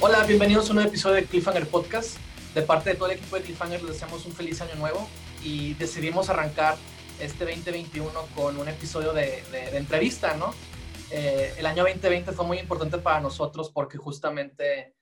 Hola, bienvenidos a un nuevo episodio de Cliffhanger Podcast. De parte de todo el equipo de Cliffhanger les deseamos un feliz año nuevo y decidimos arrancar este 2021 con un episodio de, entrevista, ¿no? Eh, el año 2020 fue muy importante para nosotros porque justamente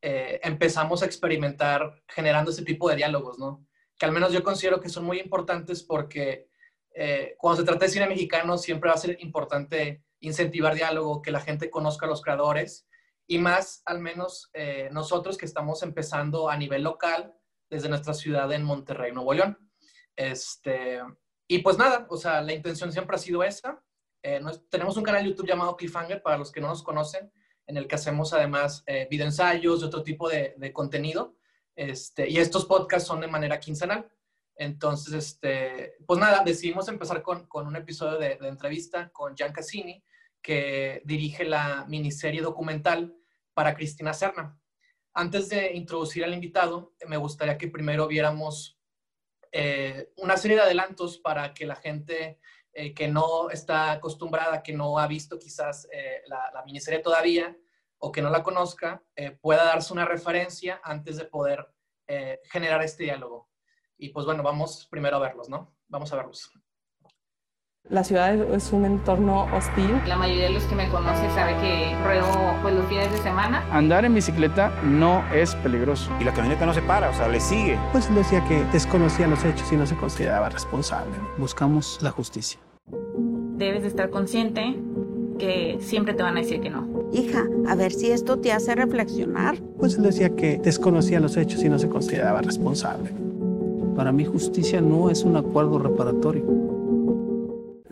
eh, empezamos a experimentar generando ese tipo de diálogos, ¿no? Que al menos yo considero que son muy importantes porque eh, cuando se trata de cine mexicano siempre va a ser importante incentivar diálogo, que la gente conozca a los creadores y más al menos eh, nosotros que estamos empezando a nivel local desde nuestra ciudad en Monterrey, Nuevo León. Este, y pues nada, o sea, la intención siempre ha sido esa. Eh, tenemos un canal YouTube llamado Cliffhanger para los que no nos conocen, en el que hacemos además eh, videoensayos y otro tipo de, contenido. Este, y estos podcasts son de manera quincenal. Entonces, este, pues nada, decidimos empezar con, con un episodio de, de, entrevista con Jan Cassini, que dirige la miniserie documental para Cristina Serna. Antes de introducir al invitado, me gustaría que primero viéramos eh, una serie de adelantos para que la gente eh, que no está acostumbrada, que no ha visto quizás eh, la, miniserie todavía o que no la conozca, pueda darse una referencia antes de poder generar este diálogo. Y pues bueno, vamos primero a verlos, ¿no? Vamos a verlos. La ciudad es un entorno hostil. La mayoría de los que me conocen sabe que ruedo pues, los fines de semana. Andar en bicicleta no es peligroso. Y la camioneta no se para, o sea, le sigue. Pues decía que desconocía los hechos y no se consideraba responsable. Buscamos la justicia. Debes de estar consciente que siempre te van a decir que no. Hija, a ver si esto te hace reflexionar. Pues él decía que desconocía los hechos y no se consideraba responsable. Para mí justicia no es un acuerdo reparatorio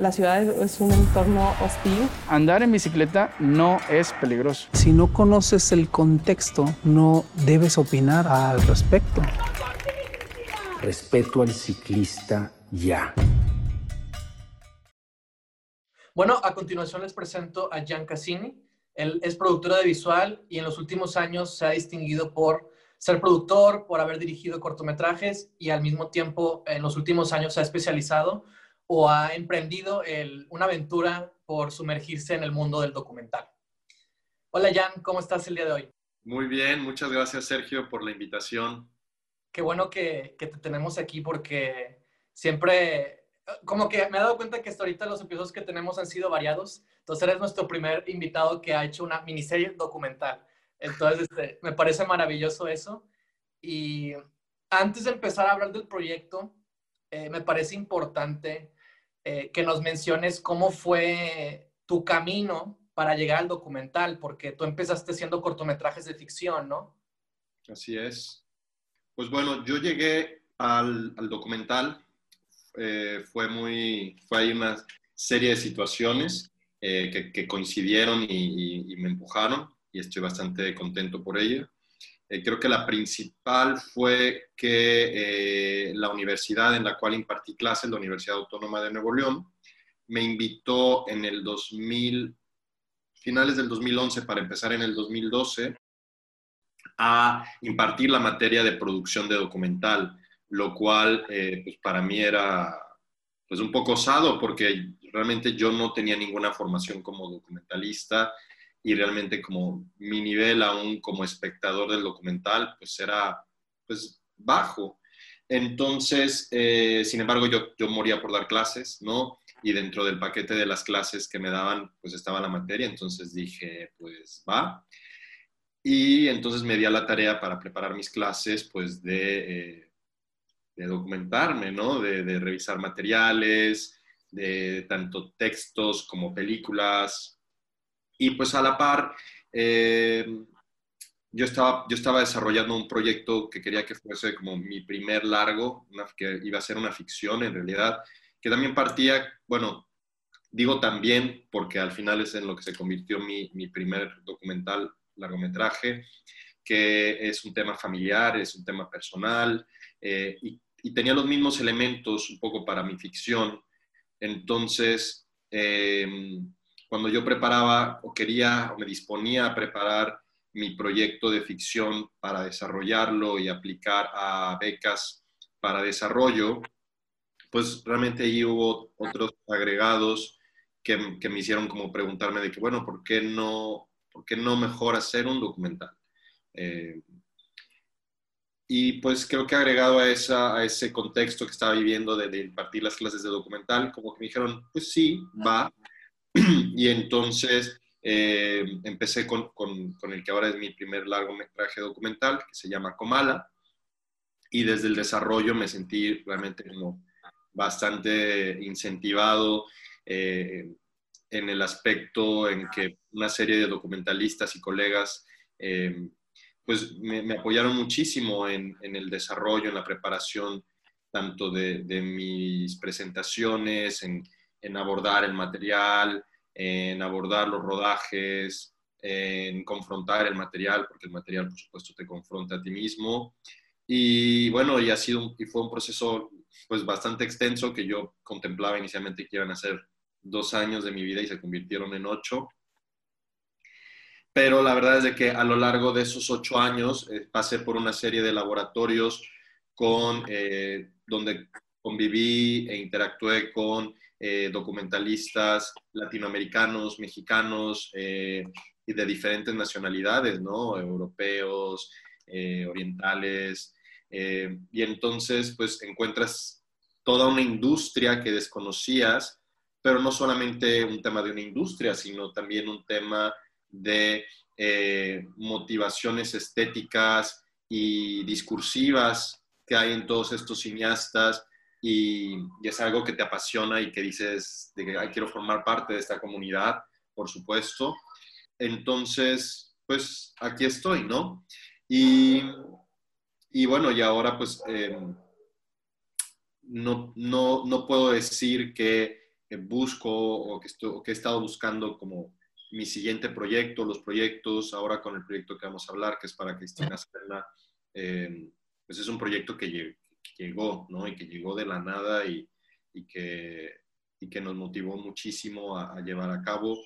la ciudad es un entorno hostil. Andar en bicicleta no es peligroso. Si no conoces el contexto, no debes opinar al respecto. Respeto al ciclista ya. Bueno, a continuación les presento a Gian Cassini. Él es productor de visual y en los últimos años se ha distinguido por ser productor, por haber dirigido cortometrajes y al mismo tiempo en los últimos años se ha especializado o ha emprendido una aventura por sumergirse en el mundo del documental. Hola Jan, ¿cómo estás el día de hoy? Muy bien, muchas gracias Sergio por la invitación. Qué bueno que, te tenemos aquí porque siempre, como que me he dado cuenta que hasta ahorita los episodios que tenemos han sido variados. Entonces eres nuestro primer invitado que ha hecho una miniserie documental. Entonces este, me parece maravilloso eso. Y antes de empezar a hablar del proyecto, eh, me parece importante eh, que nos menciones cómo fue tu camino para llegar al documental, porque tú empezaste haciendo cortometrajes de ficción, ¿no? Así es. Pues bueno, yo llegué al, documental, eh, fue muy, fue ahí una serie de situaciones eh, que, coincidieron y, y, me empujaron y estoy bastante contento por ello. Eh, creo que la principal fue que eh, la universidad en la cual impartí clases, la Universidad Autónoma de Nuevo León, me invitó en el 2000, finales del 2011 para empezar en el 2012, a impartir la materia de producción de documental, lo cual eh, pues para mí era pues un poco osado porque realmente yo no tenía ninguna formación como documentalista y realmente como mi nivel aún como espectador del documental pues era pues bajo. Entonces, eh, sin embargo, yo, yo moría por dar clases, ¿no? Y dentro del paquete de las clases que me daban, pues estaba la materia, entonces dije, pues va. Y entonces me di a la tarea para preparar mis clases, pues de, eh, de documentarme, ¿no? De, de revisar materiales, de tanto textos como películas, y pues a la par, eh, yo, estaba, yo estaba desarrollando un proyecto que quería que fuese como mi primer largo, que iba a ser una ficción en realidad, que también partía, bueno, digo también porque al final es en lo que se convirtió mi, mi primer documental, largometraje, que es un tema familiar, es un tema personal, eh, y, y, tenía los mismos elementos un poco para mi ficción. Entonces, eh, cuando yo preparaba o quería o me disponía a preparar mi proyecto de ficción para desarrollarlo y aplicar a becas para desarrollo, pues realmente ahí hubo otros agregados que, que, me hicieron como preguntarme de que, bueno, ¿por qué no, por qué no mejor hacer un documental? y pues creo que agregado a, esa, a ese contexto que estaba viviendo de, de, impartir las clases de documental, como que me dijeron, pues sí, va. y entonces eh, empecé con, con, con, el que ahora es mi primer largometraje documental, que se llama Comala. Y desde el desarrollo me sentí realmente como bastante incentivado eh, en el aspecto en que una serie de documentalistas y colegas eh, pues me, apoyaron muchísimo en, el desarrollo, en la preparación tanto de, mis presentaciones, en, abordar el material, en abordar los rodajes, en confrontar el material, porque el material, por supuesto, te confronta a ti mismo. Y bueno, y ha sido y fue un proceso pues bastante extenso que yo contemplaba inicialmente que iban a ser dos años de mi vida y se convirtieron en ocho pero la verdad es de que a lo largo de esos ocho años eh, pasé por una serie de laboratorios con, eh, donde conviví e interactué con eh, documentalistas latinoamericanos, mexicanos y de diferentes nacionalidades, ¿no? Europeos, orientales. y entonces, pues encuentras toda una industria que desconocías, pero no solamente un tema de una industria, sino también un tema de eh, motivaciones estéticas y discursivas que hay en todos estos cineastas y, es algo que te apasiona y que dices de que quiero formar parte de esta comunidad, por supuesto. Entonces, pues aquí estoy, ¿no? Y, y bueno, y ahora pues em, no, no, no, puedo decir que busco o que, estoy, o que he estado buscando como mi siguiente proyecto, los proyectos, ahora con el proyecto que vamos a hablar, que es para Cristina Serna, eh, pues es un proyecto que, llegó, ¿no? Y que llegó de la nada y, y que, y que nos motivó muchísimo a, llevar a cabo.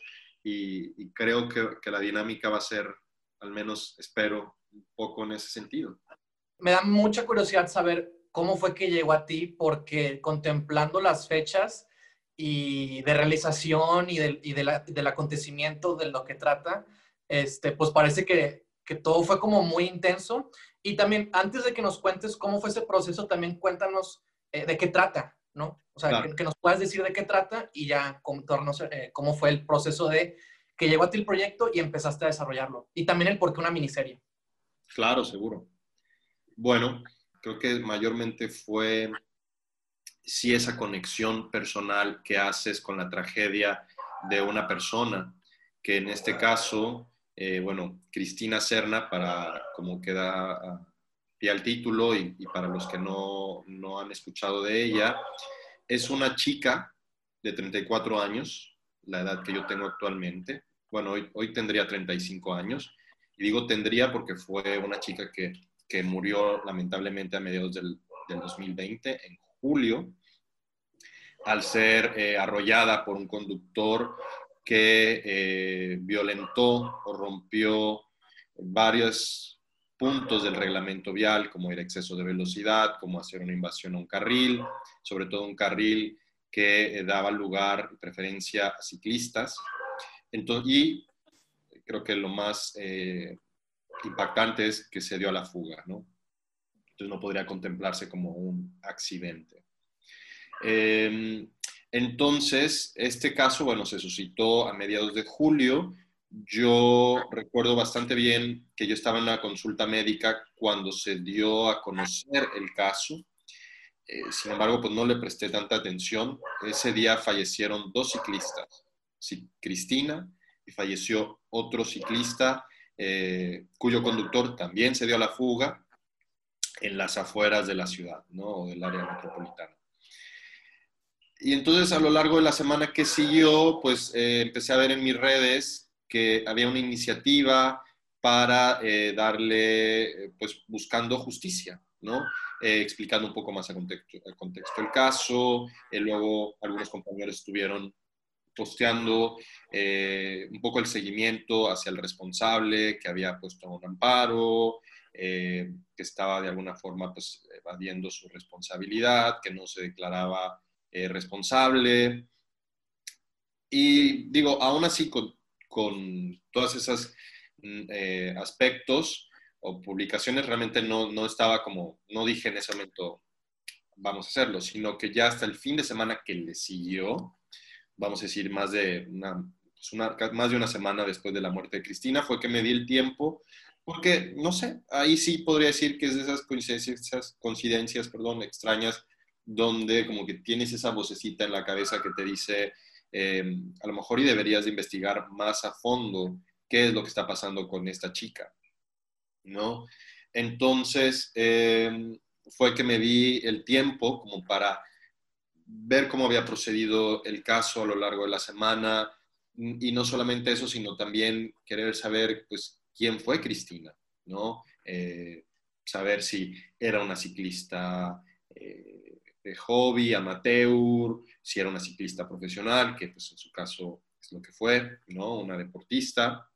Y, creo que, que, la dinámica va a ser, al menos espero, un poco en ese sentido. Me da mucha curiosidad saber cómo fue que llegó a ti, porque contemplando las fechas, y de realización y, de, y del acontecimiento de lo que trata, este, pues parece que, que, todo fue como muy intenso. Y también, antes de que nos cuentes cómo fue ese proceso, también cuéntanos eh, de qué trata, ¿no? O sea, que, nos puedas decir de qué trata y ya contarnos eh, cómo fue el proceso de que llegó a ti el proyecto y empezaste a desarrollarlo. Y también el por qué una miniserie. Claro, seguro. Bueno, creo que mayormente fue si esa conexión personal que haces con la tragedia de una persona, que en este caso, eh, bueno, Cristina Serna, para como queda pie al título y, para los que no, no, han escuchado de ella, es una chica de 34 años, la edad que yo tengo actualmente. Bueno, hoy, hoy tendría 35 años. Y digo tendría porque fue una chica que, que murió lamentablemente a mediados del, del 2020, en julio, al ser eh, arrollada por un conductor que eh, violentó o rompió varios puntos del reglamento vial, como el exceso de velocidad, como hacer una invasión a un carril, sobre todo un carril que eh, daba lugar preferencia a ciclistas. Entonces, y creo que lo más impactante es que se dio a la fuga, ¿no? Entonces no podría contemplarse como un accidente. Em, entonces, este caso, bueno, se suscitó a mediados de julio. Yo recuerdo bastante bien que yo estaba en una consulta médica cuando se dio a conocer el caso. Eh, sin embargo, pues no le presté tanta atención. Ese día fallecieron dos ciclistas, Cristina y falleció otro ciclista eh, cuyo conductor también se dio a la fuga en las afueras de la ciudad, ¿no? O del área metropolitana. Y entonces a lo largo de la semana que siguió, pues eh, empecé a ver en mis redes que había una iniciativa para eh, darle, eh, pues buscando justicia, ¿no? explicando un poco más el contexto, el contexto del caso. luego algunos compañeros estuvieron posteando un poco el seguimiento hacia el responsable que había puesto un amparo, que estaba de alguna forma pues evadiendo su responsabilidad, que no se declaraba eh, responsable. Y digo, aún así con, con todos esos mm, eh, aspectos, o publicaciones, realmente no, no estaba como, no dije en ese momento, vamos a hacerlo, sino que ya hasta el fin de semana que le siguió, vamos a decir, más de una, pues una, más de una semana después de la muerte de Cristina, fue que me di el tiempo, porque, no sé, ahí sí podría decir que es de esas coincidencias, esas coincidencias perdón, extrañas, donde como que tienes esa vocecita en la cabeza que te dice, eh, a lo mejor y deberías de investigar más a fondo qué es lo que está pasando con esta chica, ¿no? Entonces, eh, fue que me di el tiempo como para ver cómo había procedido el caso a lo largo de la semana y no solamente eso, sino también querer saber, pues, quién fue Cristina, ¿no? Eh, saber si era una ciclista eh, de hobby, amateur, si era una ciclista profesional, que pues en su caso es lo que fue, ¿no? Una deportista.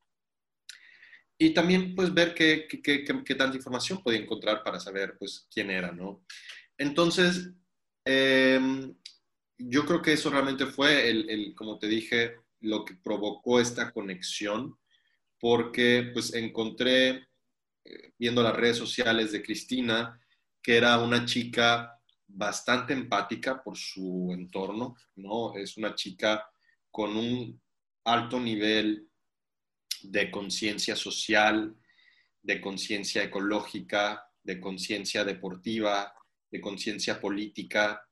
Y también pues ver qué, qué, qué, tanta información podía encontrar para saber pues quién era, ¿no? Entonces, em, yo creo que eso realmente fue, el, el, como te dije, lo que provocó esta conexión, porque pues encontré, eh, viendo las redes sociales de Cristina, que era una chica bastante empática por su entorno, ¿no? Es una chica con un alto nivel de conciencia social, de conciencia ecológica, de conciencia deportiva, de conciencia política.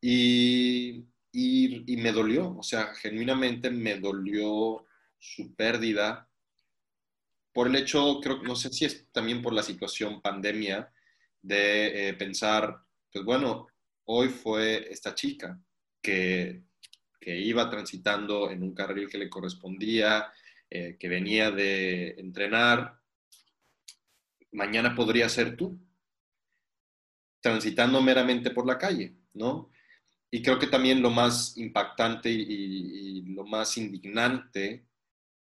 Y, y, me dolió, o sea, genuinamente me dolió su pérdida por el hecho, creo, no sé si es también por la situación pandemia, de eh, pensar, pues bueno, hoy fue esta chica que, iba transitando en un carril que le correspondía, eh, que venía de entrenar, mañana podría ser tú, transitando meramente por la calle, ¿no? Y creo que también lo más impactante y lo más indignante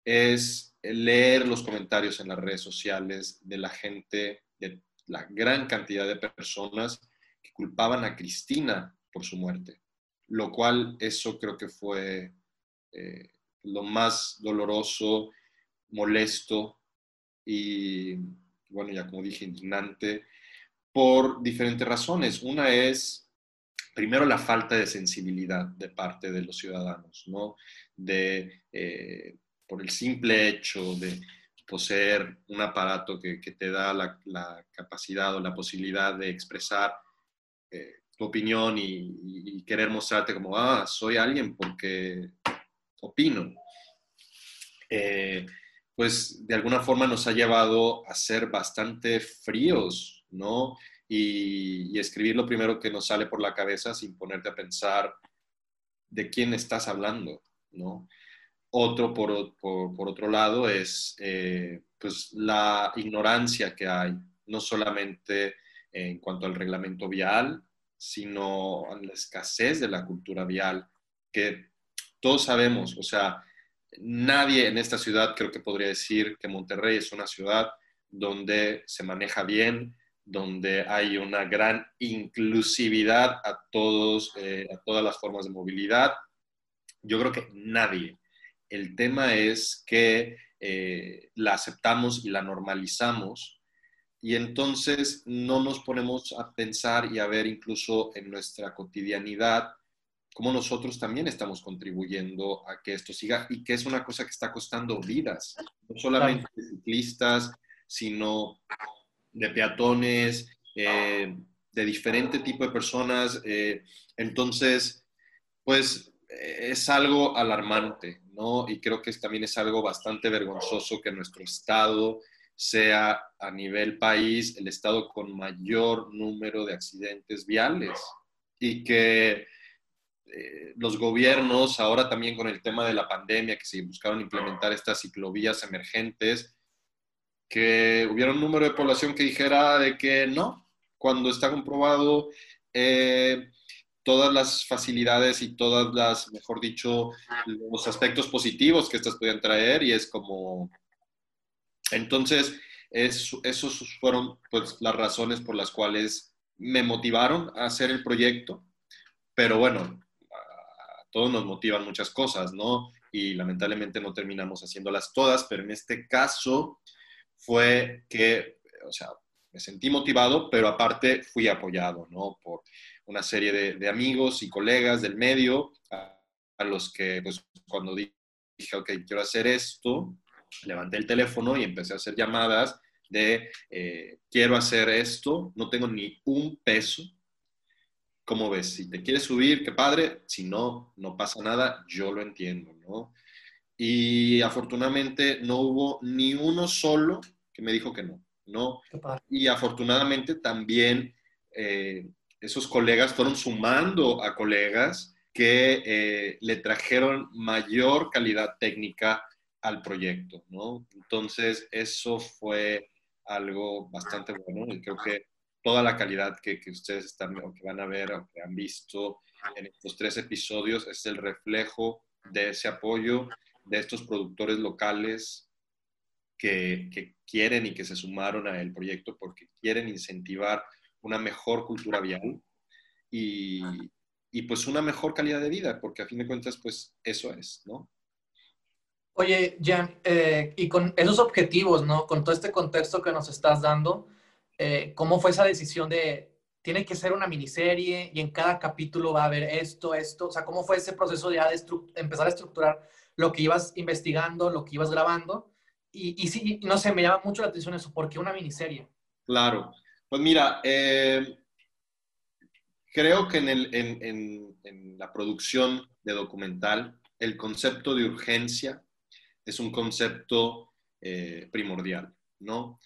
es leer los comentarios en las redes sociales de la gente, de la gran cantidad de personas que culpaban a Cristina por su muerte, lo cual eso creo que fue eh, lo más doloroso, molesto y, bueno, ya como dije, indignante, por diferentes razones. Una es, primero, la falta de sensibilidad de parte de los ciudadanos, ¿no? De, eh, por el simple hecho de poseer un aparato que, te da la, capacidad o la posibilidad de expresar eh, tu opinión y, querer mostrarte como, ah, soy alguien porque opino. Eh, pues de alguna forma nos ha llevado a ser bastante fríos, ¿no? Y, y, escribir lo primero que nos sale por la cabeza sin ponerte a pensar de quién estás hablando, ¿no? Otro, por, otro lado, es eh, pues la ignorancia que hay, no solamente en cuanto al reglamento vial, sino a la escasez de la cultura vial, que todos sabemos, o sea, nadie en esta ciudad creo que podría decir que Monterrey es una ciudad donde se maneja bien, donde hay una gran inclusividad a, todos, eh, a todas las formas de movilidad. Yo creo que nadie, el tema es que eh, la aceptamos y la normalizamos y entonces no nos ponemos a pensar y a ver incluso en nuestra cotidianidad cómo nosotros también estamos contribuyendo a que esto siga y que es una cosa que está costando vidas, no solamente de ciclistas, sino de peatones, eh, de diferente tipo de personas. Eh, entonces, pues es algo alarmante, y creo que también es algo bastante vergonzoso que nuestro Estado sea a nivel país el Estado con mayor número de accidentes viales y que eh, los gobiernos, ahora también con el tema de la pandemia, que se buscaron implementar estas ciclovías emergentes, que hubiera un número de población que dijera de que no, cuando está comprobado eh, todas las facilidades y todas las, mejor dicho, los aspectos positivos que estas pueden traer y es como... Entonces, es, esos fueron pues las razones por las cuales me motivaron a hacer el proyecto, pero bueno, a todos nos motivan muchas cosas, ¿no? Y lamentablemente no terminamos haciéndolas todas, pero en este caso fue que o sea, me sentí motivado, pero aparte fui apoyado, ¿no? Por una serie de, amigos y colegas del medio a, los que, pues, cuando dije, ok, quiero hacer esto, levanté el teléfono y empecé a hacer llamadas de, eh, quiero hacer esto, no tengo ni un peso. ¿Cómo ves? Si te quieres subir, qué padre. Si no, no pasa nada, yo lo entiendo, ¿no? Y afortunadamente no hubo ni uno solo que me dijo que no, ¿no? Y afortunadamente también eh, esos colegas fueron sumando a colegas que eh, le trajeron mayor calidad técnica al proyecto, ¿no? Entonces, eso fue algo bastante bueno y creo que toda la calidad que, que ustedes están o que van a ver o que han visto en estos tres episodios es el reflejo de ese apoyo de estos productores locales que, que, quieren y que se sumaron a el proyecto porque quieren incentivar una mejor cultura vial y, y, pues una mejor calidad de vida, porque a fin de cuentas pues eso es, ¿no? Oye, Jan, eh, y con esos objetivos, ¿no? Con todo este contexto que nos estás dando, eh, ¿cómo fue esa decisión de, tiene que ser una miniserie y en cada capítulo va a haber esto, esto? O sea, ¿cómo fue ese proceso ya de empezar a estructurar lo que ibas investigando, lo que ibas grabando? Y, y sí, no sé, me llama mucho la atención eso, ¿por qué una miniserie? Claro, pues mira, eh, creo que en, el, en, en, en la producción de documental, el concepto de urgencia es un concepto eh, primordial, ¿no?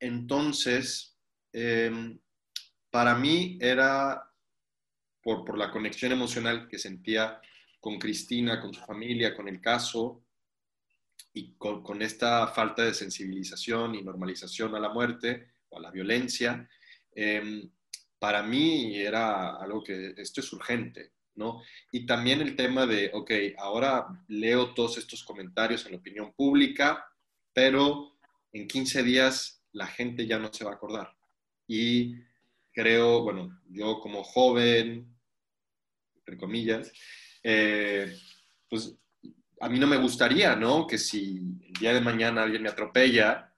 Entonces, em, para mí era, por, por, la conexión emocional que sentía con Cristina, con su familia, con el caso, y con, esta falta de sensibilización y normalización a la muerte o a la violencia, em, para mí era algo que esto es urgente, Y también el tema de, ok, ahora leo todos estos comentarios en la opinión pública, pero en 15 días la gente ya no se va a acordar. Y creo, bueno, yo como joven, entre comillas, eh, pues a mí no me gustaría, ¿no? Que si el día de mañana alguien me atropella,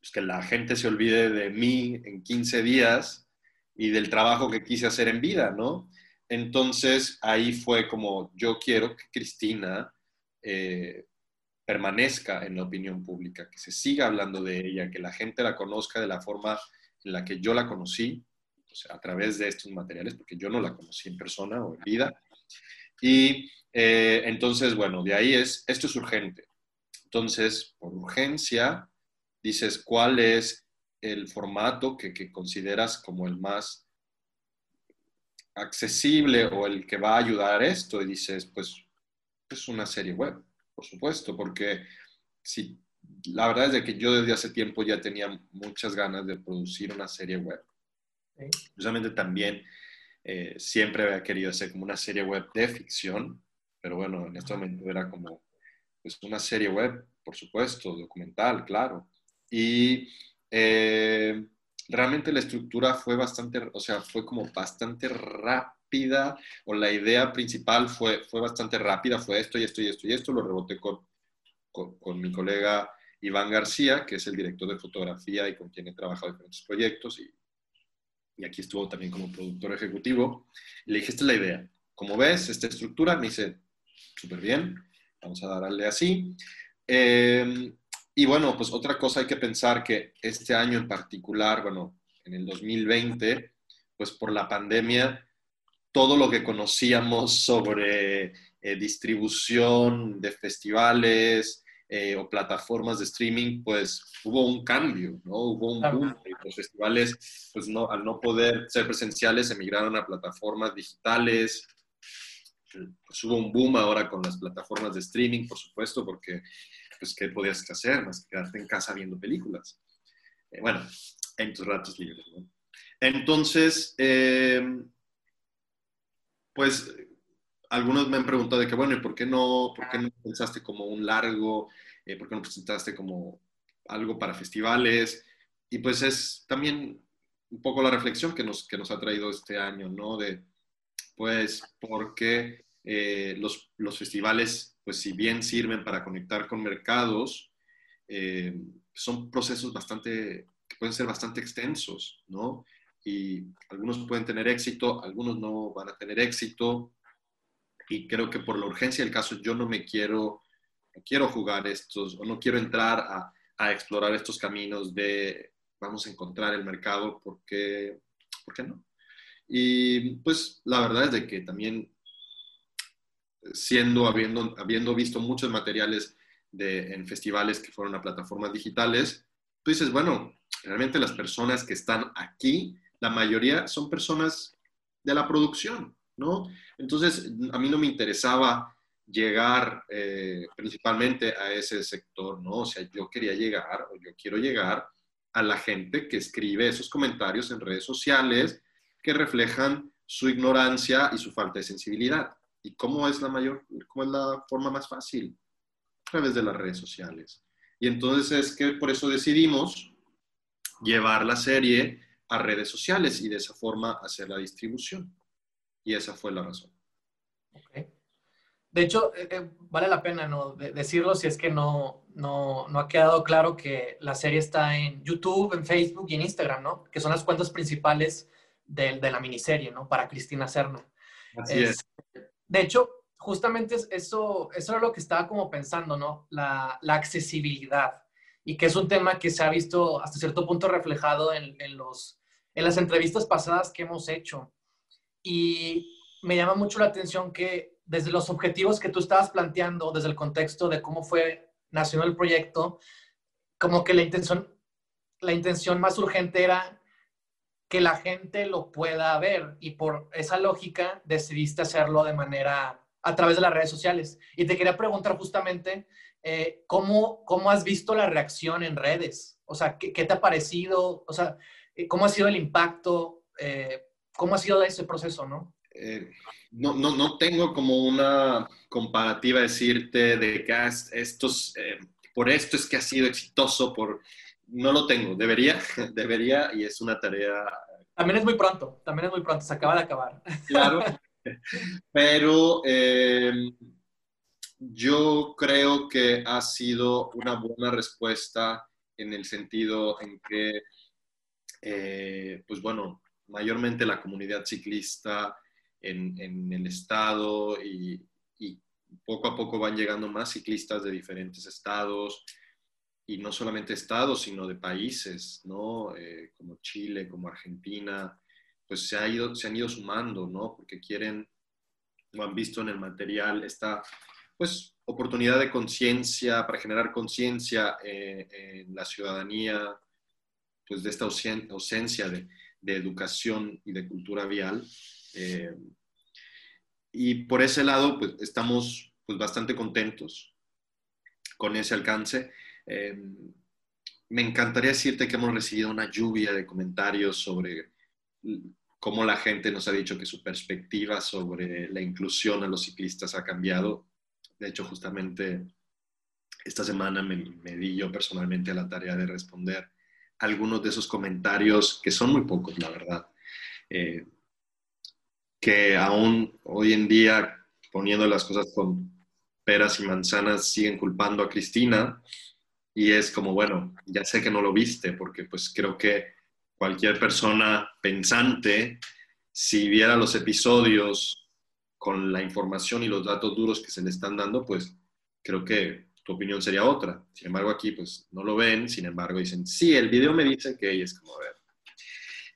pues que la gente se olvide de mí en 15 días y del trabajo que quise hacer en vida, ¿no? Entonces ahí fue como yo quiero que Cristina eh, permanezca en la opinión pública, que se siga hablando de ella, que la gente la conozca de la forma en la que yo la conocí, a través de estos materiales, porque yo no la conocí en persona o en vida. Y eh, entonces, bueno, de ahí es, esto es urgente. Entonces, por urgencia, dices cuál es el formato que, que consideras como el más accesible o el que va a ayudar a esto y dices, pues es una serie web, por supuesto, porque si la verdad es que yo desde hace tiempo ya tenía muchas ganas de producir una serie web. Precisamente también eh, siempre había querido hacer como una serie web de ficción, pero bueno, en este momento era como pues, una serie web, por supuesto, documental, claro. Y eh, realmente la estructura fue bastante, o sea, fue como bastante rápida, o la idea principal fue, fue bastante rápida, fue esto y esto y esto y esto, lo reboté con, con, mi colega Iván García, que es el director de fotografía y con quien he trabajado en diferentes proyectos, y, y aquí estuvo también como productor ejecutivo, le dije, esta es la idea, como ves, esta estructura, me dice, súper bien, vamos a darle así. Eh, y bueno, pues otra cosa hay que pensar que este año en particular, bueno, en el 2020, pues por la pandemia, todo lo que conocíamos sobre eh, distribución de festivales eh, o plataformas de streaming, pues hubo un cambio, ¿no? Hubo un boom. Los festivales, pues no, al no poder ser presenciales, emigraron a plataformas digitales. Pues hubo un boom ahora con las plataformas de streaming, por supuesto, porque pues, ¿qué podías hacer más que quedarte en casa viendo películas? Eh, bueno, en tus ratos libres, ¿no? Entonces, eh, pues algunos me han preguntado de que, bueno, ¿y por qué no, por qué no pensaste como un largo? Eh, ¿Por qué no presentaste como algo para festivales? Y pues es también un poco la reflexión que nos, que nos ha traído este año, ¿no? De, pues, porque los, los festivales pues si bien sirven para conectar con mercados, eh, son procesos bastante que pueden ser bastante extensos, ¿no? Y algunos pueden tener éxito, algunos no van a tener éxito. Y creo que por la urgencia del caso yo no me quiero, no quiero jugar estos, o no quiero entrar a, a explorar estos caminos de vamos a encontrar el mercado, porque, ¿por qué no? Y pues la verdad es de que también siendo, habiendo, habiendo visto muchos materiales de, en festivales que fueron a plataformas digitales, tú dices, bueno, realmente las personas que están aquí, la mayoría son personas de la producción, ¿no? Entonces, a mí no me interesaba llegar eh, principalmente a ese sector, ¿no? O sea, yo quería llegar o yo quiero llegar a la gente que escribe esos comentarios en redes sociales que reflejan su ignorancia y su falta de sensibilidad. ¿Y cómo es la mayor, cómo es la forma más fácil? A través de las redes sociales. Y entonces es que por eso decidimos llevar la serie a redes sociales y de esa forma hacer la distribución. Y esa fue la razón. De hecho, eh, eh, vale la pena ¿no? decirlo si es que no, no, no, ha quedado claro que la serie está en YouTube, en Facebook y en Instagram, ¿no? Que son las cuentas principales de, de la miniserie, ¿no? Para Cristina Serna. Así es. De hecho, justamente eso, eso era lo que estaba como pensando, ¿no? La, accesibilidad. Y que es un tema que se ha visto hasta cierto punto reflejado en, en, los, en las entrevistas pasadas que hemos hecho. Y me llama mucho la atención que desde los objetivos que tú estabas planteando, desde el contexto de cómo fue nació el proyecto, como que la intención, la intención más urgente era que la gente lo pueda ver y por esa lógica decidiste hacerlo de manera a través de las redes sociales. Y te quería preguntar justamente eh, ¿cómo, ¿cómo, has visto la reacción en redes? O sea, ¿qué, te ha parecido? O sea, eh, ¿cómo ha sido el impacto? Eh, ¿Cómo ha sido ese proceso, no? No, no, no, tengo como una comparativa decirte de que ah, estos, por esto es que ha sido exitoso, por no lo tengo, debería, debería y es una tarea. También es muy pronto, también es muy pronto, se acaba de acabar. Claro, pero eh, yo creo que ha sido una buena respuesta en el sentido en que, pues bueno, mayormente la comunidad ciclista en, el estado y, poco a poco van llegando más ciclistas de diferentes estados y no solamente estados, sino de países, ¿no? Eh, como Chile, como Argentina, pues se, ha ido, se han ido sumando, ¿no? Porque quieren, lo han visto en el material, esta, pues, oportunidad de conciencia, para generar conciencia eh, en la ciudadanía, pues, de esta ausencia de, de educación y de cultura vial, eh, y por ese lado, pues estamos pues, bastante contentos con ese alcance. Eh, me encantaría decirte que hemos recibido una lluvia de comentarios sobre cómo la gente nos ha dicho que su perspectiva sobre la inclusión a los ciclistas ha cambiado. De hecho, justamente esta semana me, di yo personalmente a la tarea de responder algunos de esos comentarios, que son muy pocos, la verdad. Eh, que aún hoy en día, poniendo las cosas con peras y manzanas, siguen culpando a Cristina. Y es como, bueno, ya sé que no lo viste, porque pues creo que cualquier persona pensante, si viera los episodios con la información y los datos duros que se le están dando, pues creo que tu opinión sería otra. Sin embargo, aquí pues no lo ven, sin embargo dicen, sí, el video me dice que es como, a ver,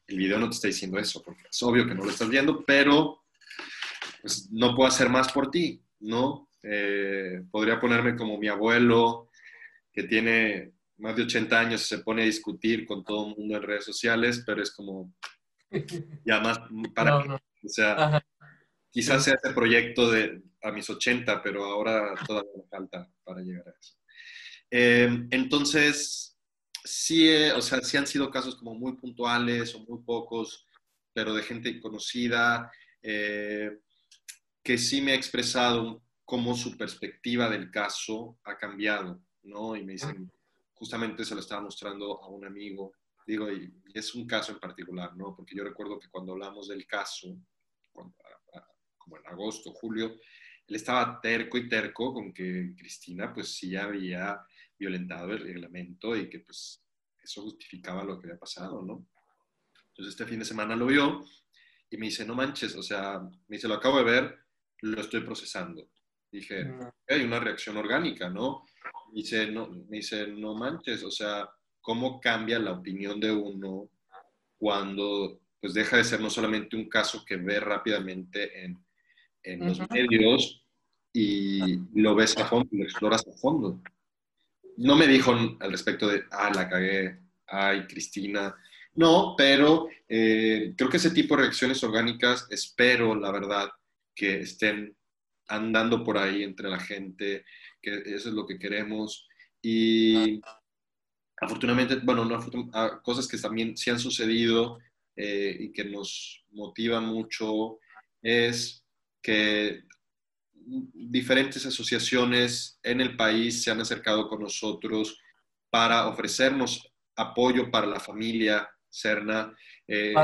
el video no te está diciendo eso, porque es obvio que no lo estás viendo, pero pues, no puedo hacer más por ti, ¿no? Eh, podría ponerme como mi abuelo, que tiene más de 80 años y se pone a discutir con todo el mundo en redes sociales, pero es como, ya más, para o sea, quizás sea ese proyecto de a mis 80, pero ahora todavía me falta para llegar a eso. Eh, entonces, sí, eh, o sea, sí han sido casos como muy puntuales o muy pocos, pero de gente conocida, eh, que sí me ha expresado cómo su perspectiva del caso ha cambiado, ¿no? Y me dicen, justamente se lo estaba mostrando a un amigo, digo, y, es un caso en particular, ¿no? Porque yo recuerdo que cuando hablamos del caso, como en agosto, julio, él estaba terco y terco con que Cristina, pues sí había violentado el reglamento y que pues eso justificaba lo que había pasado, ¿no? Entonces este fin de semana lo vio y me dice, no manches, o sea, me dice, lo acabo de ver, lo estoy procesando. Dije, hay una reacción orgánica, ¿no? Me dice, no, me dice, no manches, o sea, ¿cómo cambia la opinión de uno cuando pues deja de ser no solamente un caso que ve rápidamente en, en los medios y lo ves a fondo, lo exploras a fondo? No me dijo al respecto de, ah, la cagué, ay, Cristina. No, pero eh, creo que ese tipo de reacciones orgánicas, espero, la verdad, que estén andando por ahí entre la gente, que eso es lo que queremos. Y afortunadamente, bueno, no, ah, cosas que también sí han sucedido eh, y que nos motivan mucho es que diferentes asociaciones en el país se han acercado con nosotros para ofrecernos apoyo para la familia Cerna eh,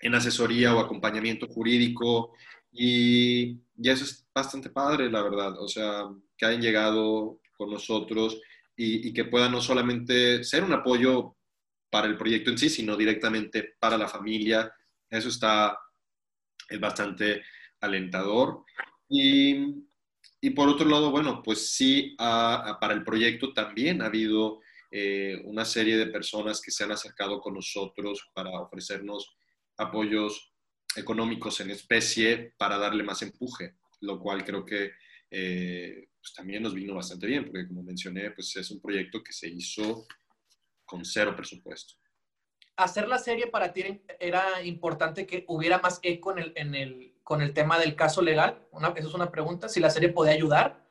en asesoría o acompañamiento jurídico y, y, eso es bastante padre, la verdad. O sea, que hayan llegado con nosotros y, que puedan no solamente ser un apoyo para el proyecto en sí, sino directamente para la familia. Eso está, es bastante alentador. Y, y por otro lado, bueno, pues sí, para el proyecto también ha habido eh, una serie de personas que se han acercado con nosotros para ofrecernos apoyos económicos en especie para darle más empuje, lo cual creo que eh, pues también nos vino bastante bien, porque como mencioné, pues es un proyecto que se hizo con cero presupuesto. Hacer la serie para ti era importante que hubiera más eco en el, en el, con el tema del caso legal. Una, esa es una pregunta, si la serie puede ayudar.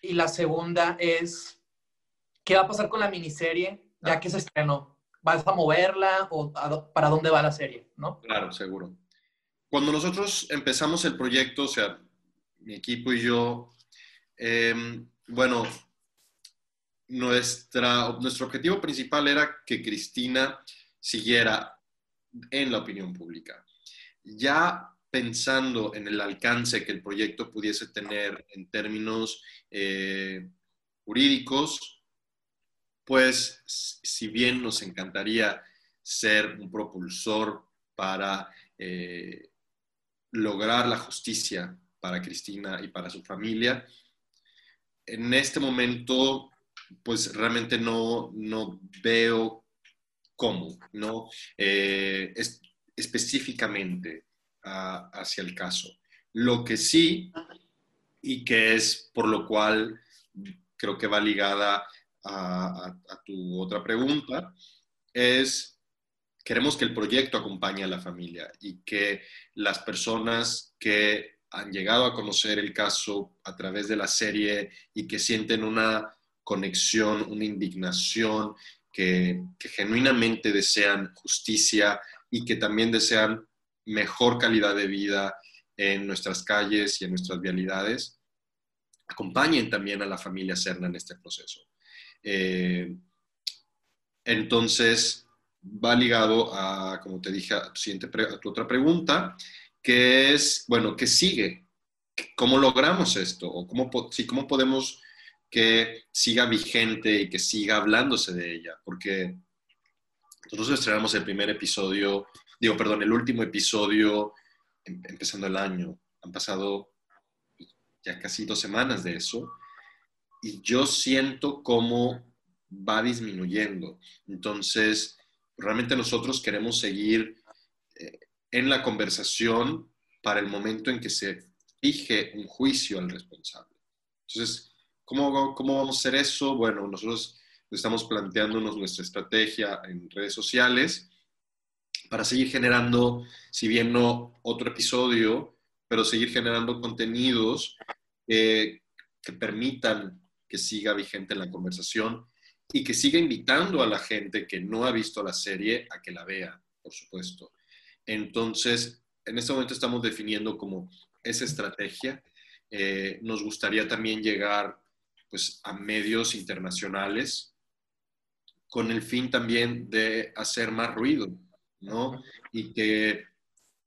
Y la segunda es, ¿qué va a pasar con la miniserie ya que se estrenó? ¿Vas a moverla o para dónde va la serie? ¿no? Claro, seguro. Cuando nosotros empezamos el proyecto, o sea, mi equipo y yo, em, bueno, nuestra, nuestro objetivo principal era que Cristina siguiera en la opinión pública. Ya pensando en el alcance que el proyecto pudiese tener en términos eh, jurídicos, pues si bien nos encantaría ser un propulsor para eh, lograr la justicia para Cristina y para su familia, en este momento pues realmente no, no veo cómo, ¿no? Eh, es, específicamente hacia el caso. Lo que sí, y que es por lo cual creo que va ligada a, tu otra pregunta, es queremos que el proyecto acompañe a la familia y que las personas que han llegado a conocer el caso a través de la serie y que sienten una conexión, una indignación, que, genuinamente desean justicia y que también desean mejor calidad de vida en nuestras calles y en nuestras vialidades, acompañen también a la familia Serna en este proceso. Eh, entonces, va ligado a, como te dije, a tu, siguiente a tu otra pregunta, que es, bueno, ¿qué sigue? ¿Cómo logramos esto? ¿O cómo, si, cómo podemos que siga vigente y que siga hablándose de ella, porque nosotros estrenamos el primer episodio, digo, perdón, el último episodio em, empezando el año. Han pasado ya casi dos semanas de eso y yo siento cómo va disminuyendo. Entonces, realmente nosotros queremos seguir eh, en la conversación para el momento en que se fije un juicio al responsable. Entonces, ¿Cómo, ¿Cómo vamos a hacer eso? Bueno, nosotros estamos planteándonos nuestra estrategia en redes sociales para seguir generando, si bien no otro episodio, pero seguir generando contenidos eh, que permitan que siga vigente la conversación y que siga invitando a la gente que no ha visto la serie a que la vea, por supuesto. Entonces, en este momento estamos definiendo como esa estrategia. Eh, nos gustaría también llegar pues, a medios internacionales con el fin también de hacer más ruido, ¿no? Y que,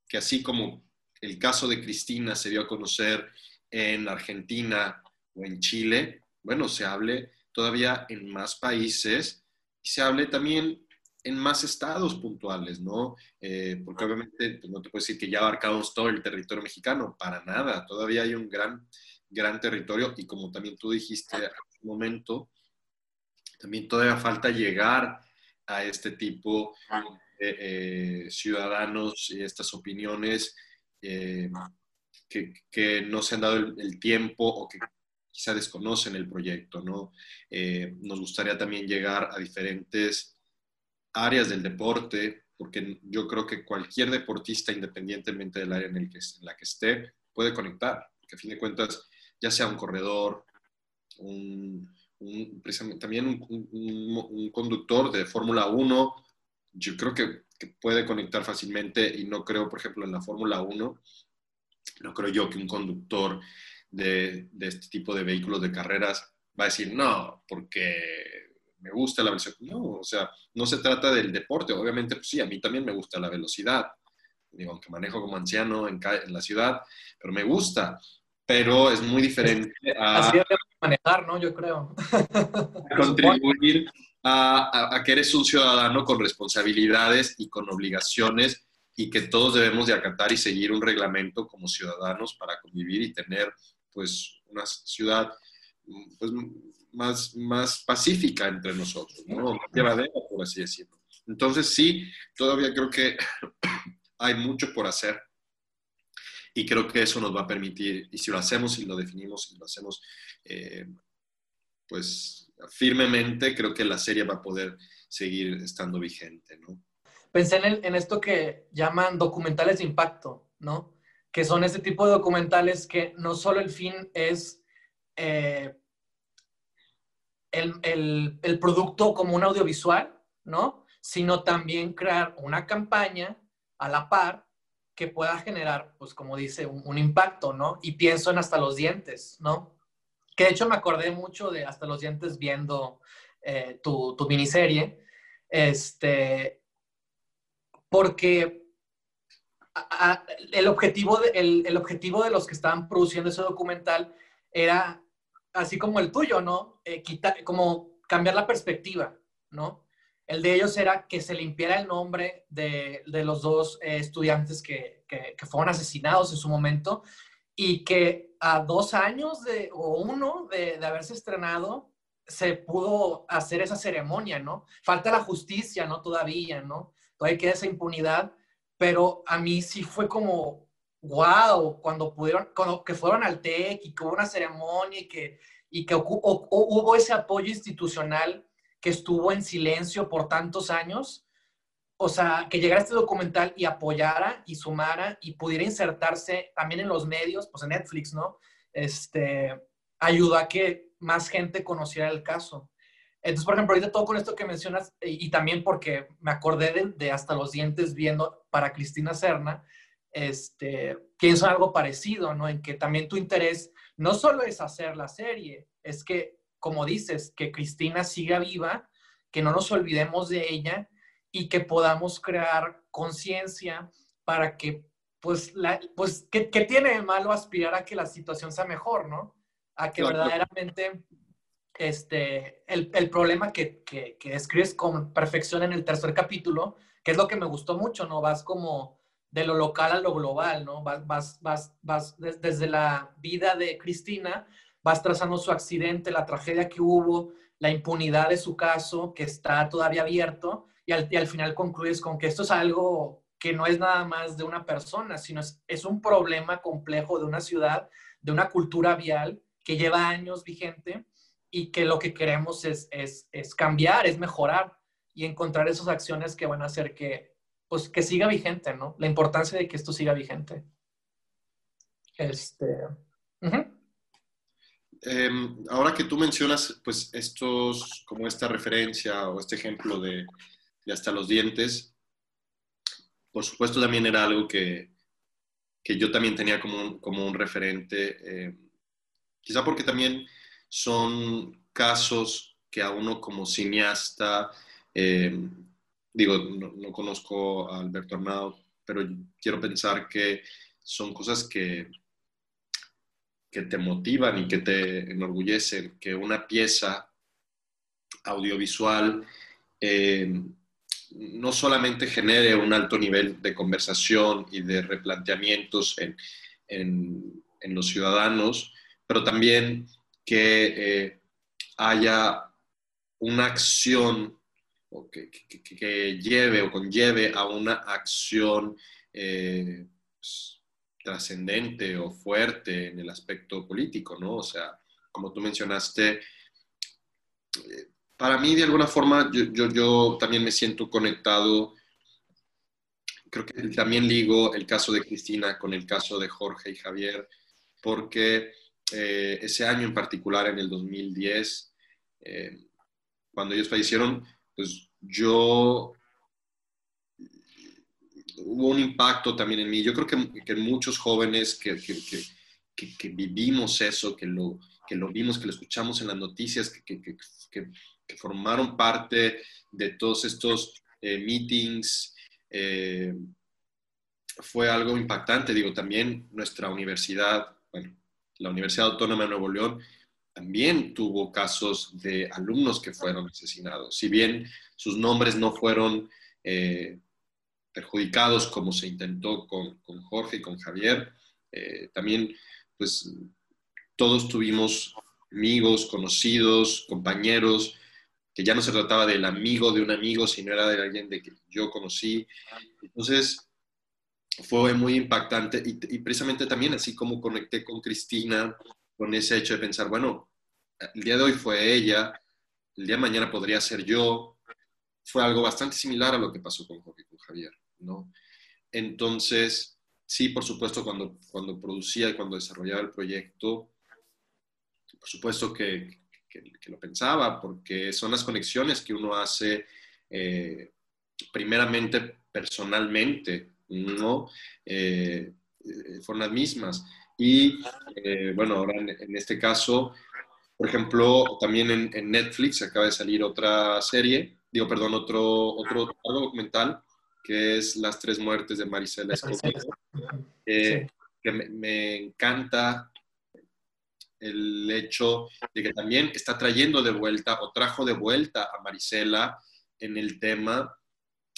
que así como el caso de Cristina se dio a conocer en Argentina o en Chile, bueno, se hable todavía en más países se hable también en más estados puntuales, ¿no? Eh, porque obviamente pues, no te puedo decir que ya abarcamos todo el territorio mexicano, para nada, todavía hay un gran, gran territorio y como también tú dijiste hace un momento, también todavía falta llegar a este tipo de eh, ciudadanos y estas opiniones eh, que, que, no se han dado el, tiempo o que quizá desconocen el proyecto, ¿no? nos gustaría también llegar a diferentes áreas del deporte, porque yo creo que cualquier deportista, independientemente del área en, que, la que esté, puede conectar, que a fin de cuentas, ya sea un corredor, también un, conductor de Fórmula 1, yo creo que, puede conectar fácilmente y no creo, por ejemplo, en la Fórmula 1, no creo yo que un conductor de, de este tipo de vehículos de carreras va a decir, no, porque me gusta la velocidad. No, o sea, no se trata del deporte. Obviamente, pues sí, a mí también me gusta la velocidad. Digo, aunque manejo como anciano en, en la ciudad, pero me gusta. Pero es muy diferente a... Así manejar, ¿no? Yo creo. contribuir a, a, que eres un ciudadano con responsabilidades y con obligaciones y que todos debemos de acatar y seguir un reglamento como ciudadanos para convivir y tener, pues, una ciudad pues, más, más pacífica entre nosotros, ¿no? Más llevadera, por así decirlo. Entonces, sí, todavía creo que hay mucho por hacer y creo que eso nos va a permitir, y si lo hacemos y lo definimos y lo hacemos, eh, pues firmemente, creo que la serie va a poder seguir estando vigente, ¿no? Pensé en, en esto que llaman documentales de impacto, ¿no? Que son este tipo de documentales que no solo el fin es eh, el, el, producto como un audiovisual, ¿no? Sino también crear una campaña a la par que pueda generar, pues como dice, un, impacto, ¿no? Y pienso en hasta los dientes, ¿no? Que de hecho me acordé mucho de hasta los dientes viendo eh, tu, tu, miniserie, este, porque el, objetivo de, el, el objetivo de los que estaban produciendo ese documental era así como el tuyo, ¿no? Eh, como cambiar la perspectiva, ¿no? El de ellos era que se limpiara el nombre de, de los dos eh, estudiantes que, que, fueron asesinados en su momento y que a dos años de, o uno de, de haberse estrenado se pudo hacer esa ceremonia, ¿no? Falta la justicia, ¿no? Todavía, ¿no? Todavía queda esa impunidad, pero a mí sí fue como, wow, cuando pudieron, cuando, que fueron al TEC y que hubo una ceremonia y que, y que hubo ese apoyo institucional que estuvo en silencio por tantos años, o sea, que llegara este documental y apoyara y sumara y pudiera insertarse también en los medios, pues en Netflix, ¿no? Este, ayudó a que más gente conociera el caso. Entonces, por ejemplo, ahorita todo con esto que mencionas, y, también porque me acordé de, de, hasta los dientes viendo para Cristina Serna, este, pienso algo parecido, ¿no? En que también tu interés no solo es hacer la serie, es que, como dices, que Cristina siga viva, que no nos olvidemos de ella y que podamos crear conciencia para que, pues, la, pues ¿qué, tiene de malo aspirar a que la situación sea mejor, ¿no? A que verdaderamente este, el, el problema que, que, describes con perfección en el tercer capítulo, que es lo que me gustó mucho, ¿no? Vas como de lo local a lo global, ¿no? Vas, vas, vas, vas desde la vida de Cristina, vas trazando su accidente, la tragedia que hubo, la impunidad de su caso, que está todavía abierto, y al, al final concluyes con que esto es algo que no es nada más de una persona, sino es, es un problema complejo de una ciudad, de una cultura vial que lleva años vigente y que lo que queremos es, es, es cambiar, es mejorar y encontrar esas acciones que van a hacer que, pues que siga vigente, ¿no? La importancia de que esto siga vigente. Este. Em, ahora que tú mencionas, pues, estos, como esta referencia o este ejemplo de, hasta los dientes, por supuesto también era algo que, que yo también tenía como un, como un referente, em, quizá porque también son casos que a uno como cineasta eh, digo, no, conozco a Alberto Arnado, pero quiero pensar que son cosas que, que te motivan y que te enorgullecen, que una pieza audiovisual eh, no solamente genere un alto nivel de conversación y de replanteamientos en, en, los ciudadanos, pero también que eh, haya una acción que, lleve o conlleve a una acción eh, pues, trascendente o fuerte en el aspecto político, ¿no? O sea, como tú mencionaste, eh, para mí de alguna forma yo, yo, yo, también me siento conectado, creo que también ligo el caso de Cristina con el caso de Jorge y Javier, porque eh, ese año en particular, en el 2010, eh, cuando ellos fallecieron, pues yo hubo un impacto también en mí. Yo creo que, que muchos jóvenes que, que, que, vivimos eso, que lo, que lo vimos, que lo escuchamos en las noticias, que, formaron parte de todos estos eh, meetings, eh, fue algo impactante. Digo, también nuestra universidad, la Universidad Autónoma de Nuevo León, también tuvo casos de alumnos que fueron asesinados. Si bien sus nombres no fueron eh, perjudicados como se intentó con, con Jorge y con Javier, eh, también pues todos tuvimos amigos, conocidos, compañeros, que ya no se trataba del amigo de un amigo, sino era de alguien de que yo conocí. Entonces, fue muy impactante y, y, precisamente también así como conecté con Cristina, con ese hecho de pensar, bueno, el día de hoy fue ella, el día de mañana podría ser yo, fue algo bastante similar a lo que pasó con Javier, ¿no? Entonces, sí, por supuesto, cuando, cuando producía y cuando desarrollaba el proyecto, por supuesto que, que, lo pensaba, porque son las conexiones que uno hace eh, primeramente personalmente, ¿no? Eh, eh, fueron las mismas. Y bueno, ahora en, este caso, por ejemplo, también en, Netflix acaba de salir otra serie, digo, perdón, otro, otro, documental que es Las tres muertes de Marisela Escobar, que me, me, encanta el hecho de que también está trayendo de vuelta o trajo de vuelta a Marisela en el tema